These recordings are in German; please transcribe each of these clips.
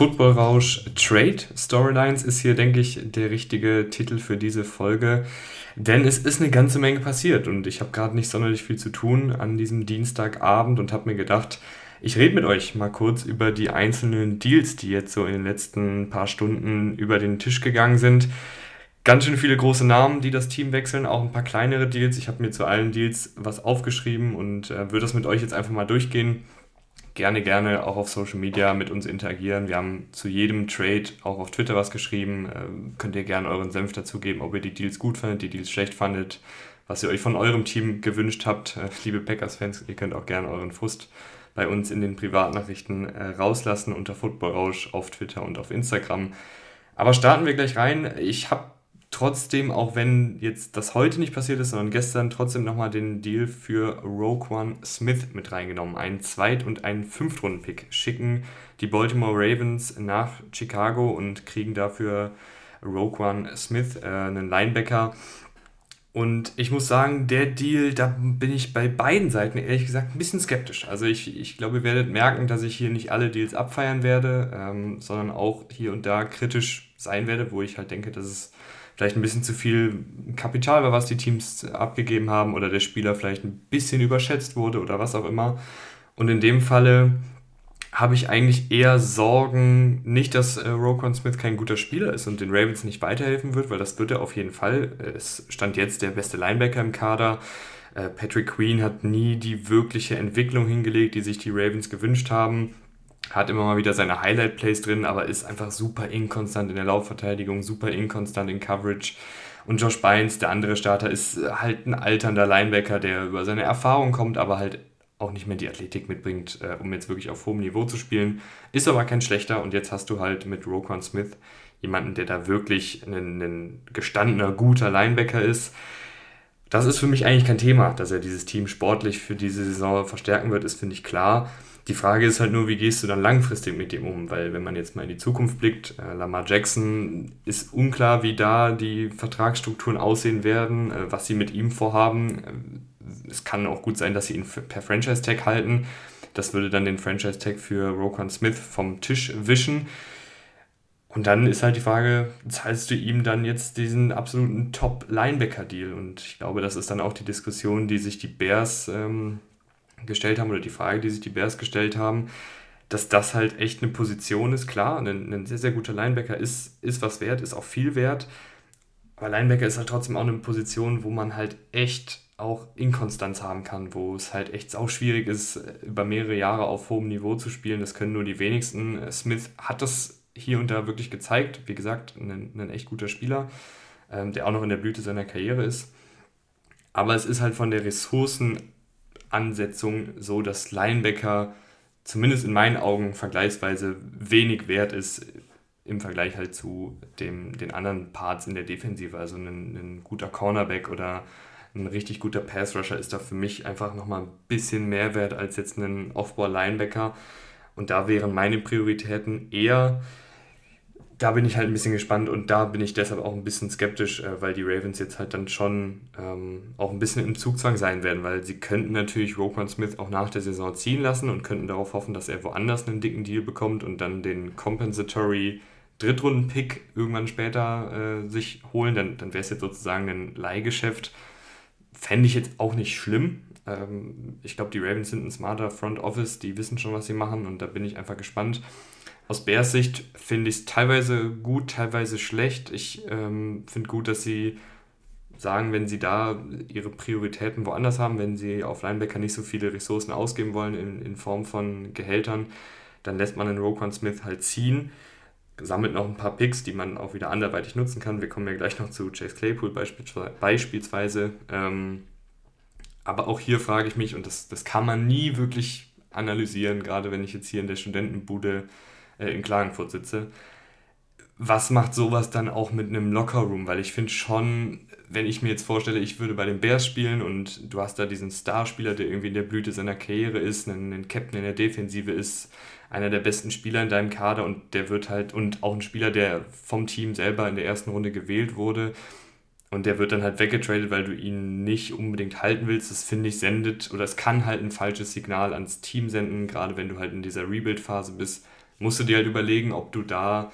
Football-Rausch Trade Storylines ist hier, denke ich, der richtige Titel für diese Folge. Denn es ist eine ganze Menge passiert und ich habe gerade nicht sonderlich viel zu tun an diesem Dienstagabend und habe mir gedacht, ich rede mit euch mal kurz über die einzelnen Deals, die jetzt so in den letzten paar Stunden über den Tisch gegangen sind. Ganz schön viele große Namen, die das Team wechseln, auch ein paar kleinere Deals. Ich habe mir zu allen Deals was aufgeschrieben und äh, würde das mit euch jetzt einfach mal durchgehen gerne, gerne auch auf Social Media mit uns interagieren. Wir haben zu jedem Trade auch auf Twitter was geschrieben. Ähm, könnt ihr gerne euren Senf dazugeben, ob ihr die Deals gut fandet, die Deals schlecht fandet, was ihr euch von eurem Team gewünscht habt. Äh, liebe Packers-Fans, ihr könnt auch gerne euren Frust bei uns in den Privatnachrichten äh, rauslassen unter Football Rausch auf Twitter und auf Instagram. Aber starten wir gleich rein. Ich habe trotzdem, auch wenn jetzt das heute nicht passiert ist, sondern gestern, trotzdem nochmal den Deal für Roquan Smith mit reingenommen. Einen Zweit- und einen Fünftrunden-Pick schicken die Baltimore Ravens nach Chicago und kriegen dafür Roquan Smith, äh, einen Linebacker. Und ich muss sagen, der Deal, da bin ich bei beiden Seiten ehrlich gesagt ein bisschen skeptisch. Also ich, ich glaube, ihr werdet merken, dass ich hier nicht alle Deals abfeiern werde, ähm, sondern auch hier und da kritisch sein werde, wo ich halt denke, dass es vielleicht ein bisschen zu viel Kapital war, was die Teams abgegeben haben oder der Spieler vielleicht ein bisschen überschätzt wurde oder was auch immer. Und in dem Falle habe ich eigentlich eher Sorgen, nicht, dass äh, Roquan Smith kein guter Spieler ist und den Ravens nicht weiterhelfen wird, weil das wird er auf jeden Fall. Es stand jetzt der beste Linebacker im Kader. Äh, Patrick Queen hat nie die wirkliche Entwicklung hingelegt, die sich die Ravens gewünscht haben hat immer mal wieder seine Highlight-Plays drin, aber ist einfach super inkonstant in der Laufverteidigung, super inkonstant in Coverage. Und Josh Bynes, der andere Starter, ist halt ein alternder Linebacker, der über seine Erfahrung kommt, aber halt auch nicht mehr die Athletik mitbringt, äh, um jetzt wirklich auf hohem Niveau zu spielen. Ist aber kein schlechter und jetzt hast du halt mit Roquan Smith jemanden, der da wirklich ein, ein gestandener, guter Linebacker ist. Das ist für mich eigentlich kein Thema, dass er dieses Team sportlich für diese Saison verstärken wird, ist, finde ich klar. Die Frage ist halt nur, wie gehst du dann langfristig mit dem um? Weil wenn man jetzt mal in die Zukunft blickt, äh, Lamar Jackson ist unklar, wie da die Vertragsstrukturen aussehen werden, äh, was sie mit ihm vorhaben. Es kann auch gut sein, dass sie ihn per Franchise-Tag halten. Das würde dann den Franchise-Tag für Roquan Smith vom Tisch wischen. Und dann ist halt die Frage, zahlst du ihm dann jetzt diesen absoluten Top-Linebacker-Deal? Und ich glaube, das ist dann auch die Diskussion, die sich die Bears ähm, gestellt haben oder die Frage, die sich die Bears gestellt haben, dass das halt echt eine Position ist. Klar, ein, ein sehr, sehr guter Linebacker ist, ist was wert, ist auch viel wert. Aber Linebacker ist halt trotzdem auch eine Position, wo man halt echt auch Inkonstanz haben kann, wo es halt echt auch schwierig ist, über mehrere Jahre auf hohem Niveau zu spielen. Das können nur die wenigsten. Smith hat das hier und da wirklich gezeigt. Wie gesagt, ein, ein echt guter Spieler, ähm, der auch noch in der Blüte seiner Karriere ist. Aber es ist halt von der Ressourcen Ansetzung so, dass Linebacker zumindest in meinen Augen vergleichsweise wenig wert ist im Vergleich halt zu dem, den anderen Parts in der Defensive. Also ein, ein guter Cornerback oder ein richtig guter Pass-Rusher ist da für mich einfach nochmal ein bisschen mehr wert als jetzt ein Off-Ball-Linebacker. Und da wären meine Prioritäten eher da bin ich halt ein bisschen gespannt und da bin ich deshalb auch ein bisschen skeptisch, äh, weil die Ravens jetzt halt dann schon ähm, auch ein bisschen im Zugzwang sein werden, weil sie könnten natürlich Roquan Smith auch nach der Saison ziehen lassen und könnten darauf hoffen, dass er woanders einen dicken Deal bekommt und dann den Compensatory Drittrunden-Pick irgendwann später äh, sich holen, dann, dann wäre es jetzt sozusagen ein Leihgeschäft. Fände ich jetzt auch nicht schlimm. Ähm, ich glaube, die Ravens sind ein smarter Front Office, die wissen schon, was sie machen und da bin ich einfach gespannt aus Bears Sicht finde ich es teilweise gut, teilweise schlecht. Ich ähm, finde gut, dass sie sagen, wenn sie da ihre Prioritäten woanders haben, wenn sie auf Linebacker nicht so viele Ressourcen ausgeben wollen in, in Form von Gehältern, dann lässt man den Roquan Smith halt ziehen, sammelt noch ein paar Picks, die man auch wieder anderweitig nutzen kann. Wir kommen ja gleich noch zu Chase Claypool beispielsweise. Ähm, aber auch hier frage ich mich, und das, das kann man nie wirklich analysieren, gerade wenn ich jetzt hier in der Studentenbude äh, in Klagenfurt sitze. Was macht sowas dann auch mit einem Lockerroom? Weil ich finde schon, wenn ich mir jetzt vorstelle, ich würde bei den Bears spielen und du hast da diesen Starspieler, der irgendwie in der Blüte seiner Karriere ist, einen, einen Captain in der Defensive ist, einer der besten Spieler in deinem Kader und der wird halt, und auch ein Spieler, der vom Team selber in der ersten Runde gewählt wurde, und der wird dann halt weggetradet, weil du ihn nicht unbedingt halten willst. Das finde ich sendet oder es kann halt ein falsches Signal ans Team senden, gerade wenn du halt in dieser Rebuild-Phase bist musst du dir halt überlegen, ob du da,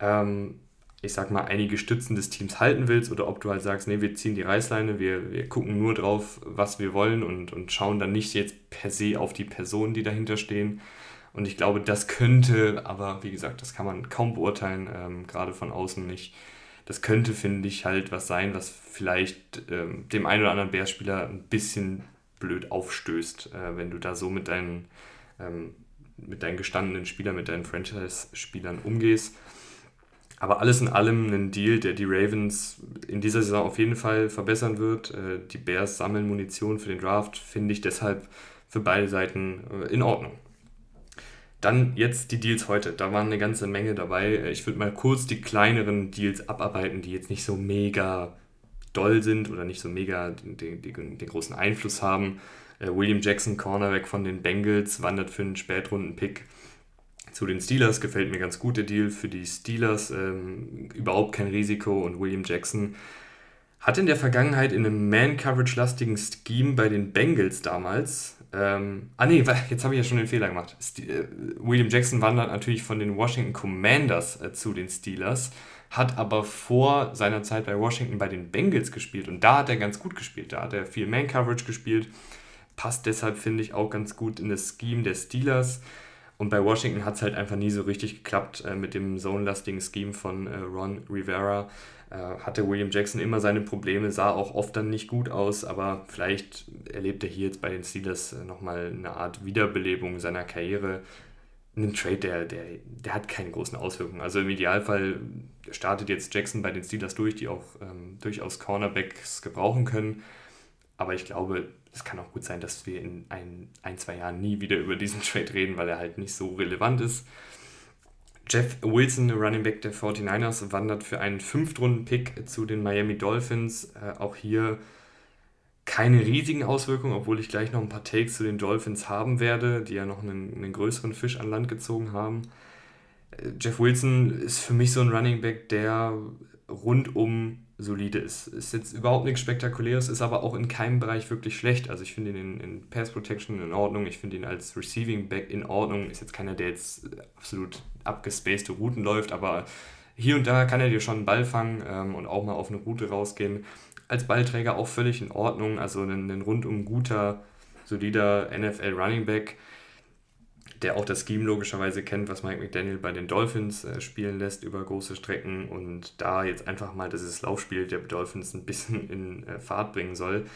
ähm, ich sag mal, einige Stützen des Teams halten willst oder ob du halt sagst, nee, wir ziehen die Reißleine, wir, wir gucken nur drauf, was wir wollen und, und schauen dann nicht jetzt per se auf die Personen, die dahinter stehen. Und ich glaube, das könnte, aber wie gesagt, das kann man kaum beurteilen, ähm, gerade von außen nicht. Das könnte, finde ich, halt was sein, was vielleicht ähm, dem einen oder anderen Bears-Spieler ein bisschen blöd aufstößt, äh, wenn du da so mit deinen, ähm, mit deinen gestandenen Spielern, mit deinen Franchise-Spielern umgehst. Aber alles in allem ein Deal, der die Ravens in dieser Saison auf jeden Fall verbessern wird. Äh, die Bears sammeln Munition für den Draft, finde ich deshalb für beide Seiten äh, in Ordnung. Dann jetzt die Deals heute. Da waren eine ganze Menge dabei. Ich würde mal kurz die kleineren Deals abarbeiten, die jetzt nicht so mega doll sind oder nicht so mega den, den, den großen Einfluss haben. Äh, William Jackson, Cornerback von den Bengals, wandert für einen Spätrunden-Pick zu den Steelers. Gefällt mir ganz gut der Deal für die Steelers. Ähm, überhaupt kein Risiko und William Jackson hat in der Vergangenheit in einem Man-Coverage-lastigen Scheme bei den Bengals damals ähm, ah nee, jetzt habe ich ja schon den Fehler gemacht. St äh, William Jackson wandert natürlich von den Washington Commanders äh, zu den Steelers, hat aber vor seiner Zeit bei Washington bei den Bengals gespielt und da hat er ganz gut gespielt. Da hat er viel Man-Coverage gespielt, passt deshalb, finde ich, auch ganz gut in das Scheme der Steelers. Und bei Washington hat es halt einfach nie so richtig geklappt äh, mit dem zone-lastigen Scheme von äh, Ron Rivera. Äh, hatte William Jackson immer seine Probleme, sah auch oft dann nicht gut aus, aber vielleicht erlebt er hier jetzt bei den Steelers äh, nochmal eine Art Wiederbelebung seiner Karriere. Ein Trade, der, der, der hat keine großen Auswirkungen. Also im Idealfall startet jetzt Jackson bei den Steelers durch, die auch ähm, durchaus Cornerbacks gebrauchen können. Aber ich glaube, es kann auch gut sein, dass wir in ein, ein, zwei Jahren nie wieder über diesen Trade reden, weil er halt nicht so relevant ist. Jeff Wilson, Running Back der 49ers, wandert für einen Fünftrunden-Pick zu den Miami Dolphins. Äh, auch hier keine riesigen Auswirkungen, obwohl ich gleich noch ein paar Takes zu den Dolphins haben werde, die ja noch einen, einen größeren Fisch an Land gezogen haben. Äh, Jeff Wilson ist für mich so ein Running Back, der rundum solide ist. Ist jetzt überhaupt nichts Spektakuläres, ist aber auch in keinem Bereich wirklich schlecht. Also ich finde ihn in, in Pass Protection in Ordnung, ich finde ihn als Receiving Back in Ordnung. Ist jetzt keiner, der jetzt absolut abgespacede Routen läuft, aber hier und da kann er dir schon einen Ball fangen ähm, und auch mal auf eine Route rausgehen. Als Ballträger auch völlig in Ordnung, also ein, ein rundum guter, solider NFL Running Back der auch das Scheme logischerweise kennt, was Mike McDaniel bei den Dolphins äh, spielen lässt über große Strecken und da jetzt einfach mal dieses Laufspiel der Dolphins ein bisschen in äh, Fahrt bringen soll.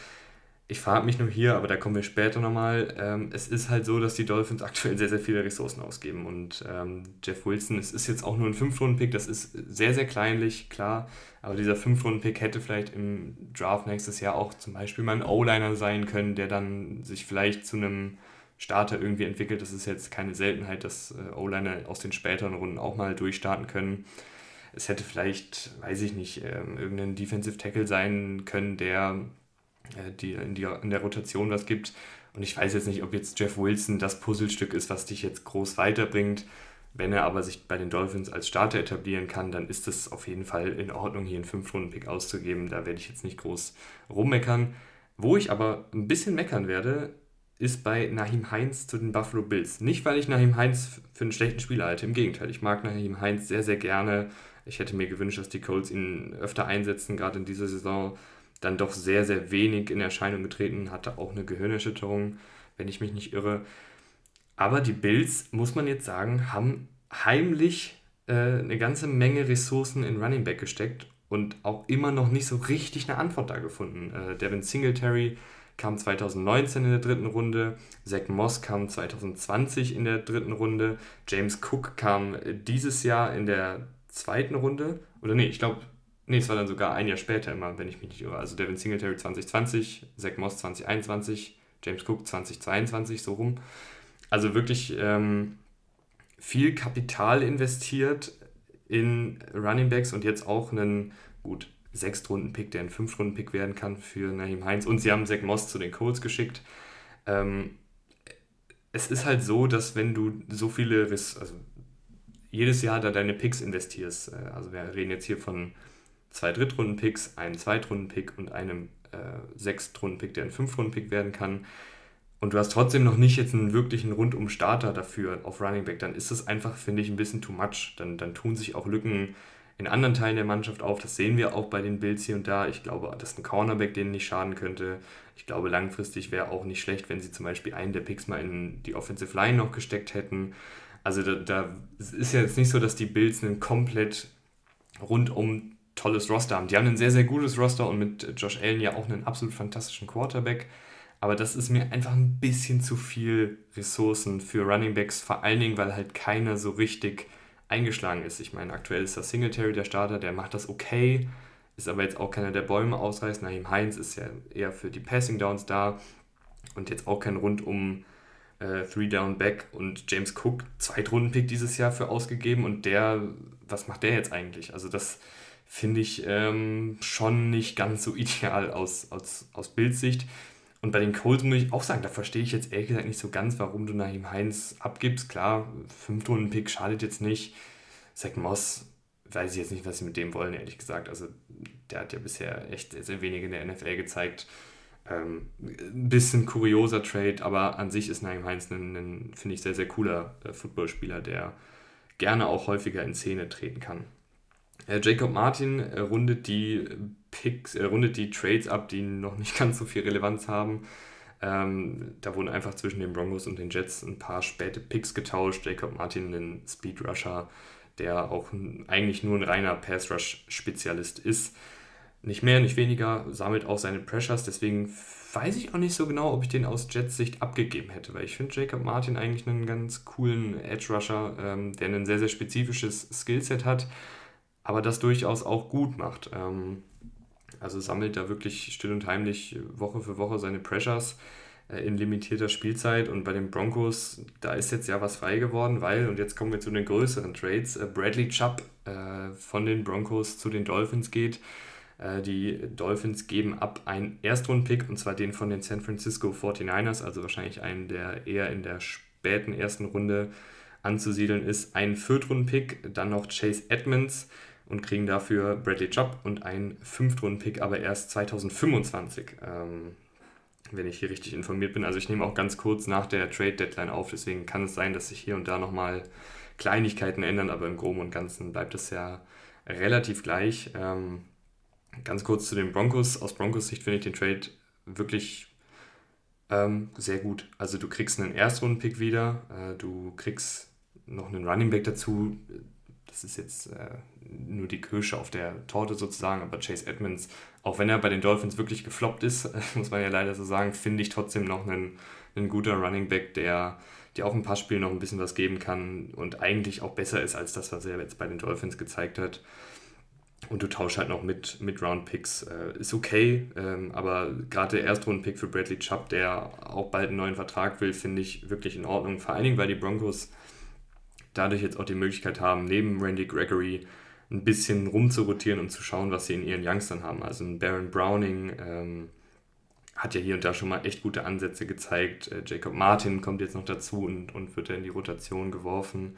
Ich frage mich nur hier, aber da kommen wir später nochmal. Ähm, es ist halt so, dass die Dolphins aktuell sehr, sehr viele Ressourcen ausgeben. Und ähm, Jeff Wilson, es ist jetzt auch nur ein 5-Runden-Pick, das ist sehr, sehr kleinlich, klar. Aber dieser 5-Runden-Pick hätte vielleicht im Draft nächstes Jahr auch zum Beispiel mal ein O-Liner sein können, der dann sich vielleicht zu einem Starter irgendwie entwickelt. Das ist jetzt keine Seltenheit, dass äh, O-Liner aus den späteren Runden auch mal durchstarten können. Es hätte vielleicht, weiß ich nicht, ähm, irgendein Defensive Tackle sein können, der äh, die, in, die, in der Rotation was gibt. Und ich weiß jetzt nicht, ob jetzt Jeff Wilson das Puzzlestück ist, was dich jetzt groß weiterbringt. Wenn er aber sich bei den Dolphins als Starter etablieren kann, dann ist es auf jeden Fall in Ordnung, hier einen 5-Runden-Pick auszugeben. Da werde ich jetzt nicht groß rummeckern. Wo ich aber ein bisschen meckern werde, ist bei Nahim Heinz zu den Buffalo Bills. Nicht, weil ich Nahim Heinz für einen schlechten Spieler halte, im Gegenteil. Ich mag Nahim Heinz sehr, sehr gerne. Ich hätte mir gewünscht, dass die Colts ihn öfter einsetzen, gerade in dieser Saison. Dann doch sehr, sehr wenig in Erscheinung getreten, hatte auch eine Gehirnerschütterung, wenn ich mich nicht irre. Aber die Bills, muss man jetzt sagen, haben heimlich äh, eine ganze Menge Ressourcen in Running Back gesteckt und auch immer noch nicht so richtig eine Antwort da gefunden. Äh, Devin Singletary kam 2019 in der dritten Runde, Zach Moss kam 2020 in der dritten Runde, James Cook kam dieses Jahr in der zweiten Runde, oder nee, ich glaube, nee, es war dann sogar ein Jahr später immer, wenn ich mich nicht irre. Also Devin Singletary 2020, Zach Moss 2021, James Cook 2022, so rum. Also wirklich ähm, viel Kapital investiert in Running Backs und jetzt auch einen, gut, Sechstrunden-Pick, der ein Fünf-Runden-Pick werden kann für Naheem Heinz. Und sie haben Zach Moss zu den Colts geschickt. Ähm, es ist halt so, dass wenn du so viele, also jedes Jahr da deine Picks investierst, äh, also wir reden jetzt hier von zwei Drittrunden-Picks, einem Zweitrunden-Pick und einem äh, Sechstrunden-Pick, der ein Fünf-Runden-Pick werden kann. und du hast trotzdem noch nicht jetzt einen wirklichen Rundum-Starter dafür auf Running Back, dann ist das einfach, finde ich, ein bisschen too much. Dann, dann tun sich auch Lücken in anderen Teilen der Mannschaft auf. Das sehen wir auch bei den Bills hier und da. Ich glaube, dass ein Cornerback denen nicht schaden könnte. Ich glaube, langfristig wäre auch nicht schlecht, wenn sie zum Beispiel einen der Picks mal in die Offensive Line noch gesteckt hätten. Also da, da ist ja jetzt nicht so, dass die Bills einen komplett rundum tolles Roster haben. Die haben ein sehr, sehr gutes Roster und mit Josh Allen ja auch einen absolut fantastischen Quarterback. Aber das ist mir einfach ein bisschen zu viel Ressourcen für Running Backs, vor allen Dingen, weil halt keiner so richtig eingeschlagen ist. Ich meine, aktuell ist das Singletary der Starter, der macht das okay, ist aber jetzt auch keiner, der Bäume ausreißt. Naheem Heinz ist ja eher für die Passing Downs da und jetzt auch kein rundum äh, Three-Down-Back und James Cook, Zweitrunden-Pick dieses Jahr für ausgegeben und der, was macht der jetzt eigentlich? Also das finde ich ähm, schon nicht ganz so ideal aus, aus, aus Bildsicht. Und bei den Colts muss ich auch sagen, da verstehe ich jetzt ehrlich gesagt nicht so ganz, warum du Naheem Heinz abgibst. Klar, Fünf-Runden-Pick schadet jetzt nicht. Zach Moss, weiß ich jetzt nicht, was sie mit dem wollen, ehrlich gesagt. Also der hat ja bisher echt sehr, sehr wenig in der NFL gezeigt. Ähm, ein bisschen kurioser Trade, aber an sich ist Naheem Heinz ein, ein finde ich, sehr, sehr cooler äh, Footballspieler, der gerne auch häufiger in Szene treten kann. Äh, Jacob Martin rundet die Picks, rundet die Trades ab, die noch nicht ganz so viel Relevanz haben. Ähm, da wurden einfach zwischen den Broncos und den Jets ein paar späte Picks getauscht. Jacob Martin, ein Speed Rusher, der auch eigentlich nur ein reiner Pass Rush Spezialist ist. Nicht mehr, nicht weniger, sammelt auch seine Pressures. Deswegen weiß ich auch nicht so genau, ob ich den aus Jets Sicht abgegeben hätte, weil ich finde Jacob Martin eigentlich einen ganz coolen Edge Rusher, ähm, der ein sehr, sehr spezifisches Skillset hat, aber das durchaus auch gut macht. Ähm, also sammelt da wirklich still und heimlich Woche für Woche seine Pressures äh, in limitierter Spielzeit. Und bei den Broncos, da ist jetzt ja was frei geworden, weil, und jetzt kommen wir zu den größeren Trades, äh, Bradley Chubb äh, von den Broncos zu den Dolphins geht. Die Dolphins geben ab einen Erstrundpick, und zwar den von den San Francisco 49ers, also wahrscheinlich einen, der eher in der späten ersten Runde anzusiedeln ist. Einen Viertrundpick, dann noch Chase Edmonds, und kriegen dafür Bradley Chubb und einen Fünftrunden-Pick, aber erst 2025, ähm, wenn ich hier richtig informiert bin. Also ich nehme auch ganz kurz nach der Trade-Deadline auf, deswegen kann es sein, dass sich hier und da nochmal Kleinigkeiten ändern, aber im Groben und Ganzen bleibt es ja relativ gleich. Ähm, ganz kurz zu den Broncos. Aus Broncos Sicht finde ich den Trade wirklich ähm, sehr gut. Also du kriegst einen Erstrunden-Pick wieder, äh, du kriegst noch einen Running Back dazu. Das ist jetzt äh, nur die Kirsche auf der Torte sozusagen, aber Chase Edmonds, auch wenn er bei den Dolphins wirklich gefloppt ist, muss man ja leider so sagen, finde ich trotzdem noch einen, einen guter Running Back, der, der auch ein paar Spiele noch ein bisschen was geben kann und eigentlich auch besser ist als das, was er jetzt bei den Dolphins gezeigt hat. Und du tauschst halt noch mit, mit Round-Picks. Äh, ist okay, ähm, aber gerade der Erstrunden-Pick für Bradley Chubb, der auch bald einen neuen Vertrag will, finde ich wirklich in Ordnung. Vor allen Dingen, weil die Broncos dadurch jetzt auch die Möglichkeit haben, neben Randy Gregory ein bisschen rumzurotieren und zu schauen, was sie in ihren Youngstern haben. Also ein Baron Browning ähm, hat ja hier und da schon mal echt gute Ansätze gezeigt. Äh, Jacob Martin kommt jetzt noch dazu und, und wird in die Rotation geworfen.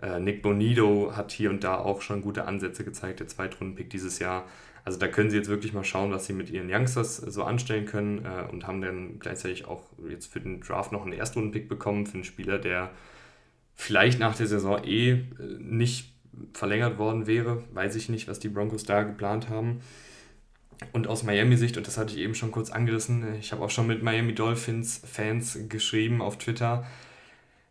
Äh, Nick Bonido hat hier und da auch schon gute Ansätze gezeigt, der Zweitrunden-Pick dieses Jahr. Also da können sie jetzt wirklich mal schauen, was sie mit ihren Youngsters so anstellen können äh, und haben dann gleichzeitig auch jetzt für den Draft noch einen Erstrunden-Pick bekommen für einen Spieler, der vielleicht nach der Saison eh äh, nicht verlängert worden wäre. Weiß ich nicht, was die Broncos da geplant haben. Und aus Miami-Sicht, und das hatte ich eben schon kurz angerissen, ich habe auch schon mit Miami Dolphins-Fans geschrieben auf Twitter.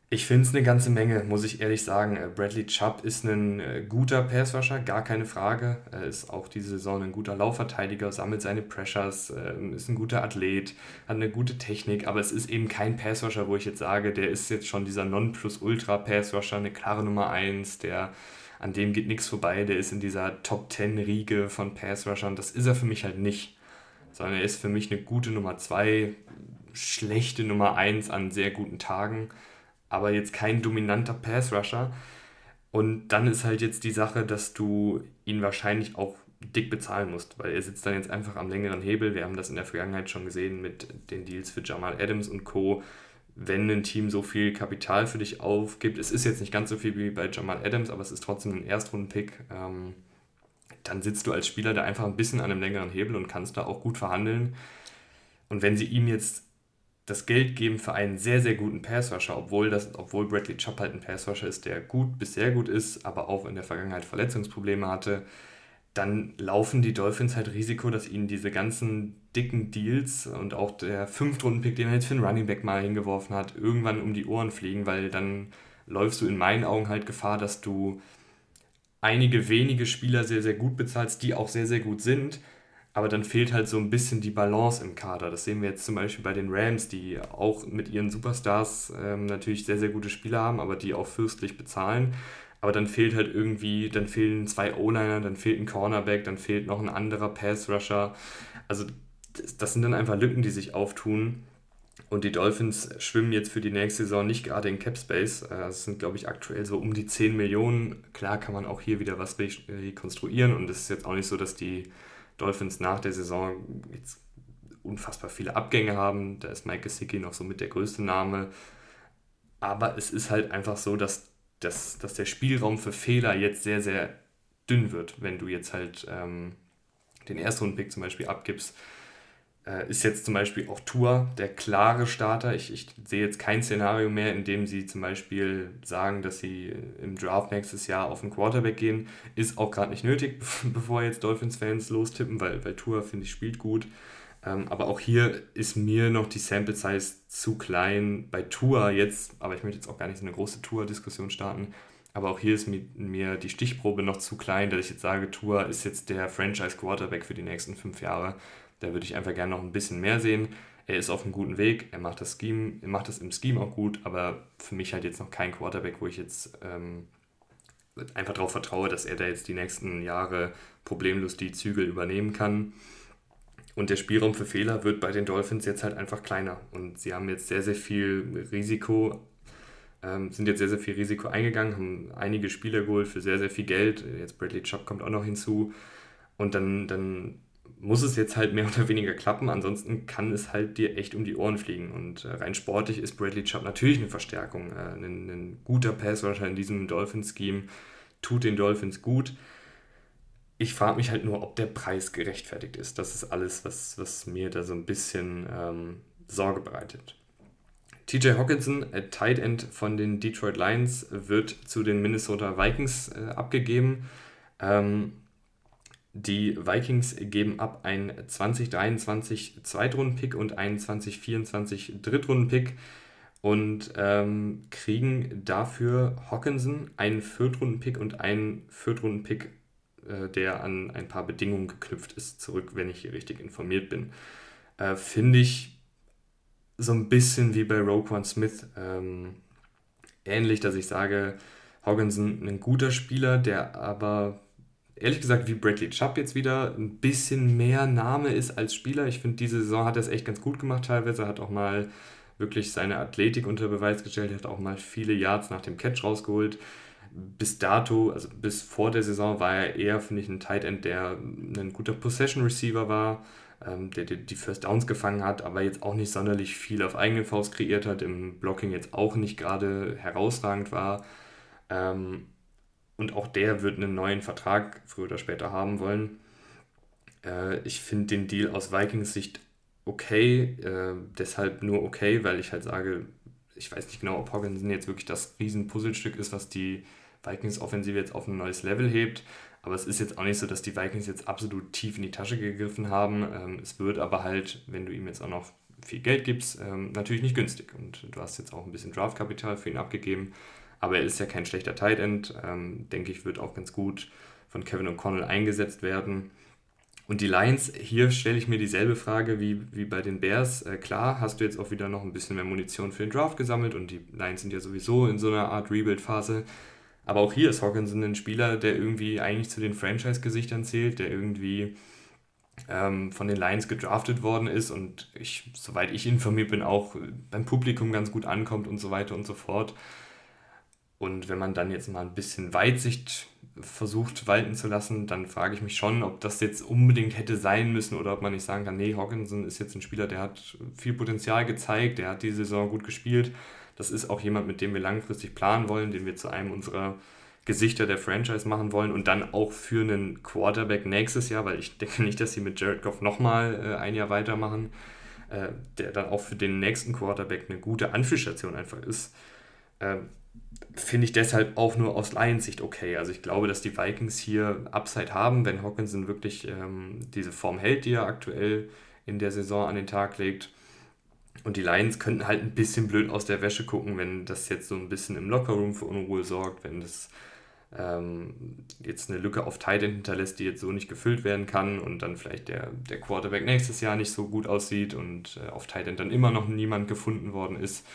Ich finde es eine ganze Menge, muss ich ehrlich sagen. Bradley Chubb ist ein äh, guter Passwasher, gar keine Frage. Er ist auch diese Saison ein guter Laufverteidiger, sammelt seine Pressures, ähm, ist ein guter Athlet, hat eine gute Technik, aber es ist eben kein Passwasher, wo ich jetzt sage, der ist jetzt schon dieser Non-Plus-Ultra-Passwasher, eine klare Nummer 1, der an dem geht nichts vorbei, der ist in dieser Top 10 Riege von Pass-Rushern. Das ist er für mich halt nicht, sondern er ist für mich eine gute Nummer 2, schlechte Nummer 1 an sehr guten Tagen, aber jetzt kein dominanter Pass-Rusher. Und dann ist halt jetzt die Sache, dass du ihn wahrscheinlich auch dick bezahlen musst, weil er sitzt dann jetzt einfach am längeren Hebel. Wir haben das in der Vergangenheit schon gesehen mit den Deals für Jamal Adams und Co wenn ein Team so viel Kapital für dich aufgibt, es ist jetzt nicht ganz so viel wie bei Jamal Adams, aber es ist trotzdem ein Erstrunden-Pick, ähm, dann sitzt du als Spieler da einfach ein bisschen an einem längeren Hebel und kannst da auch gut verhandeln. Und wenn sie ihm jetzt das Geld geben für einen sehr, sehr guten Passrusher, obwohl, obwohl Bradley Chubb halt ein Passrusher ist, der gut bis sehr gut ist, aber auch in der Vergangenheit Verletzungsprobleme hatte, dann laufen die Dolphins halt Risiko, dass ihnen diese ganzen dicken Deals und auch der Fünftrunden-Pick, den er jetzt für einen Running Back mal hingeworfen hat, irgendwann um die Ohren fliegen, weil dann läufst du in meinen Augen halt Gefahr, dass du einige wenige Spieler sehr, sehr gut bezahlst, die auch sehr, sehr gut sind, aber dann fehlt halt so ein bisschen die Balance im Kader. Das sehen wir jetzt zum Beispiel bei den Rams, die auch mit ihren Superstars ähm, natürlich sehr, sehr gute Spieler haben, aber die auch fürstlich bezahlen. Aber dann fehlt halt irgendwie, dann fehlen zwei O-Liner, dann fehlt ein Cornerback, dann fehlt noch ein anderer Pass-Rusher. Also das, das sind dann einfach Lücken, die sich auftun. Und die Dolphins schwimmen jetzt für die nächste Saison nicht gerade in Cap Space. Äh, das sind, glaube ich, aktuell so um die 10 Millionen. Klar kann man auch hier wieder was rekonstruieren. Und es ist jetzt auch nicht so, dass die Dolphins nach der Saison jetzt unfassbar viele Abgänge haben. Da ist Mike Gesicki noch so mit der größte Name. Aber es ist halt einfach so, dass dass, dass der Spielraum für Fehler jetzt sehr, sehr dünn wird, wenn du jetzt halt ähm, den Erstrunden-Pick zum Beispiel abgibst. Äh, ist jetzt zum Beispiel auch Tour der klare Starter. Ich, ich sehe jetzt kein Szenario mehr, in dem sie zum Beispiel sagen, dass sie im Draft nächstes Jahr auf den Quarterback gehen. Ist auch gerade nicht nötig, bevor jetzt Dolphins-Fans lostippen, weil, weil Tour, finde ich, spielt gut. Ähm, aber auch hier ist mir noch die Sample Size zu klein. Bei Tour jetzt, aber ich möchte jetzt auch gar nicht so eine große Tour-Diskussion starten. Aber auch hier ist mir die Stichprobe noch zu klein, dass ich jetzt sage, Tour ist jetzt der Franchise-Quarterback für die nächsten fünf Jahre. Da würde ich einfach gerne noch ein bisschen mehr sehen. Er ist auf einem guten Weg, er macht das Scheme, er macht das im Scheme auch gut, aber für mich halt jetzt noch kein Quarterback, wo ich jetzt ähm, einfach darauf vertraue, dass er da jetzt die nächsten Jahre problemlos die Zügel übernehmen kann. Und der Spielraum für Fehler wird bei den Dolphins jetzt halt einfach kleiner. Und sie haben jetzt sehr, sehr viel Risiko, ähm, sind jetzt sehr, sehr viel Risiko eingegangen, haben einige Spieler geholt für sehr, sehr viel Geld. Jetzt Bradley Chubb kommt auch noch hinzu. Und dann, dann muss es jetzt halt mehr oder weniger klappen. Ansonsten kann es halt dir echt um die Ohren fliegen. Und äh, rein sportlich ist Bradley Chubb natürlich eine Verstärkung. Äh, ein, ein guter Passrusher in diesem Dolphins-Scheme tut den Dolphins gut ich frage mich halt nur, ob der Preis gerechtfertigt ist. Das ist alles, was, was mir da so ein bisschen ähm, Sorge bereitet. TJ Hawkinson, Tight End von den Detroit Lions, wird zu den Minnesota Vikings äh, abgegeben. Ähm, die Vikings geben ab einen 2023 Zweitrunden-Pick und einen 2024 Drittrunden-Pick und ähm, kriegen dafür Hawkinson einen Viertrunden-Pick und einen Viertrunden-Pick äh, der an ein paar Bedingungen geknüpft ist, zurück, wenn ich hier richtig informiert bin. Äh, Finde ich so ein bisschen wie bei Roquan Smith ähm, ähnlich, dass ich sage, Hogginson ein guter Spieler, der aber ehrlich gesagt wie Bradley Chubb jetzt wieder ein bisschen mehr Name ist als Spieler. Ich finde, diese Saison hat er es echt ganz gut gemacht teilweise, hat auch mal wirklich seine Athletik unter Beweis gestellt, hat auch mal viele Yards nach dem Catch rausgeholt bis dato, also bis vor der Saison, war er eher, finde ich, ein Tight End, der ein guter Possession Receiver war, ähm, der, der, die First Downs gefangen hat, aber jetzt auch nicht sonderlich viel auf eigene Faust kreiert hat, im Blocking jetzt auch nicht gerade herausragend war. Ähm, und auch der wird einen neuen Vertrag früher oder später haben wollen. Äh, ich finde den Deal aus Vikings Sicht okay, äh, deshalb nur okay, weil ich halt sage, ich weiß nicht genau, ob Hawkinson jetzt wirklich das Riesen-Puzzlestück ist, was die Vikings-Offensive jetzt auf ein neues Level hebt. Aber es ist jetzt auch nicht so, dass die Vikings jetzt absolut tief in die Tasche gegriffen haben. Ähm, es wird aber halt, wenn du ihm jetzt auch noch viel Geld gibst, ähm, natürlich nicht günstig. Und du hast jetzt auch ein bisschen Draftkapital für ihn abgegeben. Aber er ist ja kein schlechter Tight End. Ähm, denke ich, wird auch ganz gut von Kevin O'Connell eingesetzt werden. Und die Lions, hier stelle ich mir dieselbe Frage wie, wie bei den Bears. Äh, klar, hast du jetzt auch wieder noch ein bisschen mehr Munition für den Draft gesammelt und die Lions sind ja sowieso in so einer Art Rebuild-Phase. Aber auch hier ist Hawkinson ein Spieler, der irgendwie eigentlich zu den Franchise-Gesichtern zählt, der irgendwie ähm, von den Lions gedraftet worden ist und ich, soweit ich informiert bin, auch beim Publikum ganz gut ankommt und so weiter und so fort. Und wenn man dann jetzt mal ein bisschen Weitsicht versucht walten zu lassen, dann frage ich mich schon, ob das jetzt unbedingt hätte sein müssen oder ob man nicht sagen kann, nee, Hawkinson ist jetzt ein Spieler, der hat viel Potenzial gezeigt, der hat die Saison gut gespielt. Das ist auch jemand, mit dem wir langfristig planen wollen, den wir zu einem unserer Gesichter der Franchise machen wollen und dann auch für einen Quarterback nächstes Jahr, weil ich denke nicht, dass sie mit Jared Goff nochmal äh, ein Jahr weitermachen. äh, der dann auch für den nächsten Quarterback eine gute Anführstation einfach ist, äh, finde ich deshalb auch nur aus Lions-Sicht okay. Also ich glaube, dass die Vikings hier Upside haben, wenn Hawkinson wirklich ähm, diese Form hält, die er aktuell in der Saison an den Tag legt. Und die Lions könnten halt ein bisschen blöd aus der Wäsche gucken, wenn das jetzt so ein bisschen im Lockerroom für Unruhe sorgt, wenn das ähm, jetzt eine Lücke auf Titan hinterlässt, die jetzt so nicht gefüllt werden kann und dann vielleicht der, der Quarterback nächstes Jahr nicht so gut aussieht und äh, auf Titan dann immer noch niemand gefunden worden ist,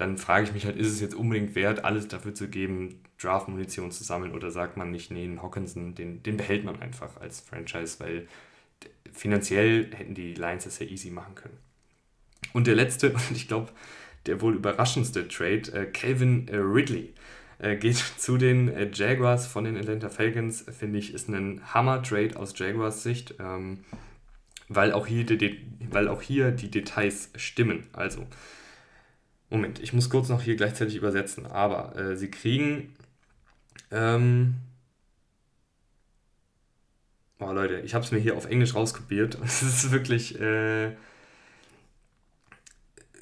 dann frage ich mich halt, ist es jetzt unbedingt wert, alles dafür zu geben, Draft-Munition zu sammeln oder sagt man nicht, nee, einen Hawkinson, den, den behält man einfach als Franchise, weil finanziell hätten die Lions das ja easy machen können. Und der letzte, und ich glaube, der wohl überraschendste Trade, äh, Calvin äh, Ridley, äh, geht zu den äh, Jaguars von den Atlanta Falcons, finde ich, ist ein Hammer-Trade aus Jaguars Sicht, ähm, weil, auch hier die, weil auch hier die Details stimmen. Also, Moment, ich muss kurz noch hier gleichzeitig übersetzen, aber äh, sie kriegen. Ähm, oh Leute, ich habe es mir hier auf Englisch rauskopiert es ist wirklich äh,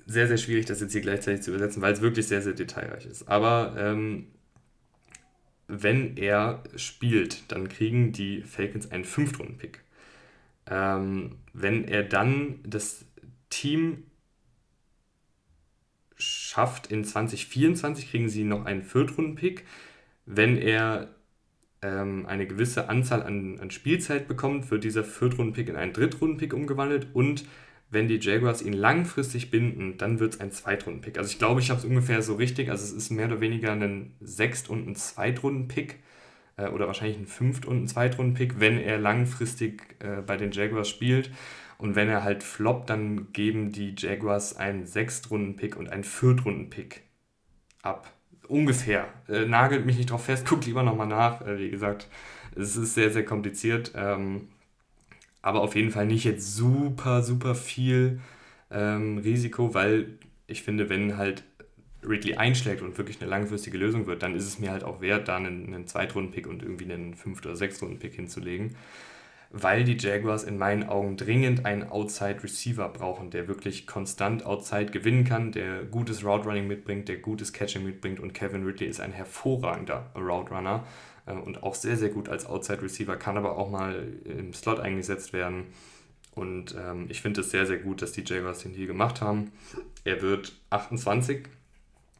sehr, sehr schwierig, das jetzt hier gleichzeitig zu übersetzen, weil es wirklich sehr, sehr detailreich ist. Aber ähm, wenn er spielt, dann kriegen die Falcons einen Fünftrunden-Pick. Ähm, wenn er dann das Team schafft, in 2024 kriegen sie noch einen Viertrunden-Pick. Wenn er ähm, eine gewisse Anzahl an, an Spielzeit bekommt, wird dieser Viertrunden-Pick in einen Drittrunden-Pick umgewandelt und wenn die Jaguars ihn langfristig binden, dann wird es ein Zweitrunden-Pick. Also ich glaube, ich habe es ungefähr so richtig. Also es ist mehr oder weniger ein Sechst- und ein Zweitrunden-Pick äh, oder wahrscheinlich ein Fünft- und ein Zweitrunden-Pick, wenn er langfristig äh, bei den Jaguars spielt. Und wenn er halt floppt, dann geben die Jaguars einen Sechstrunden-Pick und einen Viertrunden-Pick ab. Ungefähr. Äh, nagelt mich nicht drauf fest, guckt lieber nochmal nach. Äh, wie gesagt, es ist sehr, sehr kompliziert. Ähm, aber auf jeden Fall nicht jetzt super, super viel ähm, Risiko, weil ich finde, wenn halt Ridley einschlägt und wirklich eine langfristige Lösung wird, dann ist es mir halt auch wert, da einen, einen Zweitrunden-Pick und irgendwie einen Fünft- oder Sechstrunden-Pick hinzulegen, weil die Jaguars in meinen Augen dringend einen Outside-Receiver brauchen, der wirklich konstant Outside gewinnen kann, der gutes Route-Running mitbringt, der gutes Catching mitbringt und Kevin Ridley ist ein hervorragender Route-Runner äh, und auch sehr, sehr gut als Outside Receiver, kann aber auch mal im Slot eingesetzt werden. Und ähm, ich finde es sehr, sehr gut, dass die Jaguars den Deal gemacht haben. Er wird 28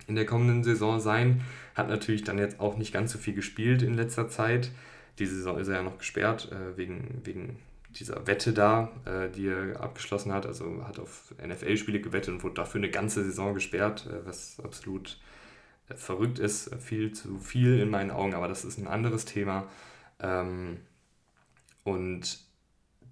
in der kommenden Saison sein. Hat natürlich dann jetzt auch nicht ganz so viel gespielt in letzter Zeit. Die Saison ist er ja noch gesperrt äh, wegen, wegen dieser Wette da, äh, die er abgeschlossen hat. Also hat auf NFL-Spiele gewettet und wurde dafür eine ganze Saison gesperrt, äh, was absolut verrückt ist, viel zu viel in meinen Augen, aber das ist ein anderes Thema. Ähm, und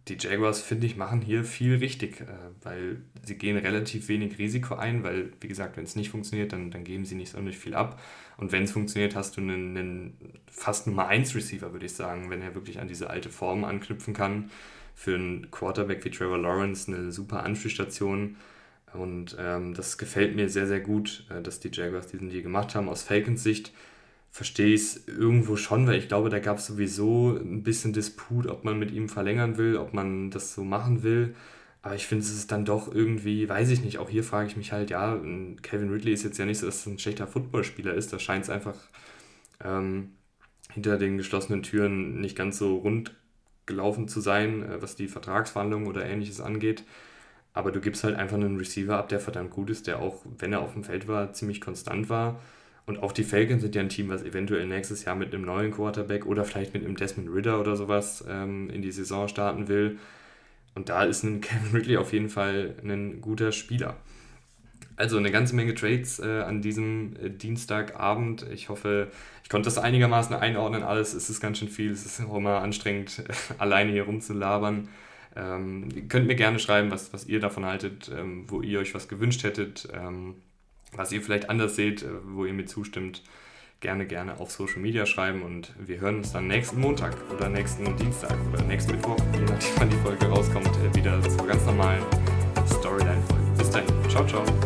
die Jaguars, finde ich, machen hier viel richtig, äh, weil sie gehen relativ wenig Risiko ein, weil, wie gesagt, wenn es nicht funktioniert, dann, dann geben sie nicht sonderlich viel ab. Und wenn es funktioniert, hast du einen, einen fast Nummer 1 Receiver, würde ich sagen, wenn er wirklich an diese alte Form anknüpfen kann. Für einen Quarterback wie Trevor Lawrence eine super Anspielstation. Und ähm, das gefällt mir sehr, sehr gut, äh, dass die Jaguars diesen Deal gemacht haben. Aus Falcons Sicht verstehe ich es irgendwo schon, weil ich glaube, da gab es sowieso ein bisschen Disput, ob man mit ihm verlängern will, ob man das so machen will. Aber ich finde, es ist dann doch irgendwie, weiß ich nicht, auch hier frage ich mich halt, ja, Kevin Ridley ist jetzt ja nicht so, dass es ein schlechter Footballspieler ist. Da scheint es einfach ähm, hinter den geschlossenen Türen nicht ganz so rund gelaufen zu sein, äh, was die Vertragsverhandlungen oder ähnliches angeht. Aber du gibst halt einfach einen Receiver ab, der verdammt gut ist, der auch, wenn er auf dem Feld war, ziemlich konstant war. Und auch die Falcons sind ja ein Team, was eventuell nächstes Jahr mit einem neuen Quarterback oder vielleicht mit einem Desmond Ritter oder sowas ähm, in die Saison starten will. Und da ist ein Kevin Ridley auf jeden Fall ein guter Spieler. Also eine ganze Menge Trades äh, an diesem äh, Dienstagabend. Ich hoffe, ich konnte das einigermaßen einordnen alles. Es ist ganz schön viel. Es ist auch immer anstrengend, alleine hier rumzulabern. Ähm, ihr könnt mir gerne schreiben, was, was ihr davon haltet, ähm, wo ihr euch was gewünscht hättet, ähm, was ihr vielleicht anders seht, äh, wo ihr mir zustimmt. Gerne, gerne auf Social Media schreiben und wir hören uns dann nächsten Montag oder nächsten Dienstag oder nächsten Mittwoch, je nachdem wann die Folge rauskommt, äh, wieder zur ganz normalen Storyline-Folge. Bis dahin, ciao, ciao.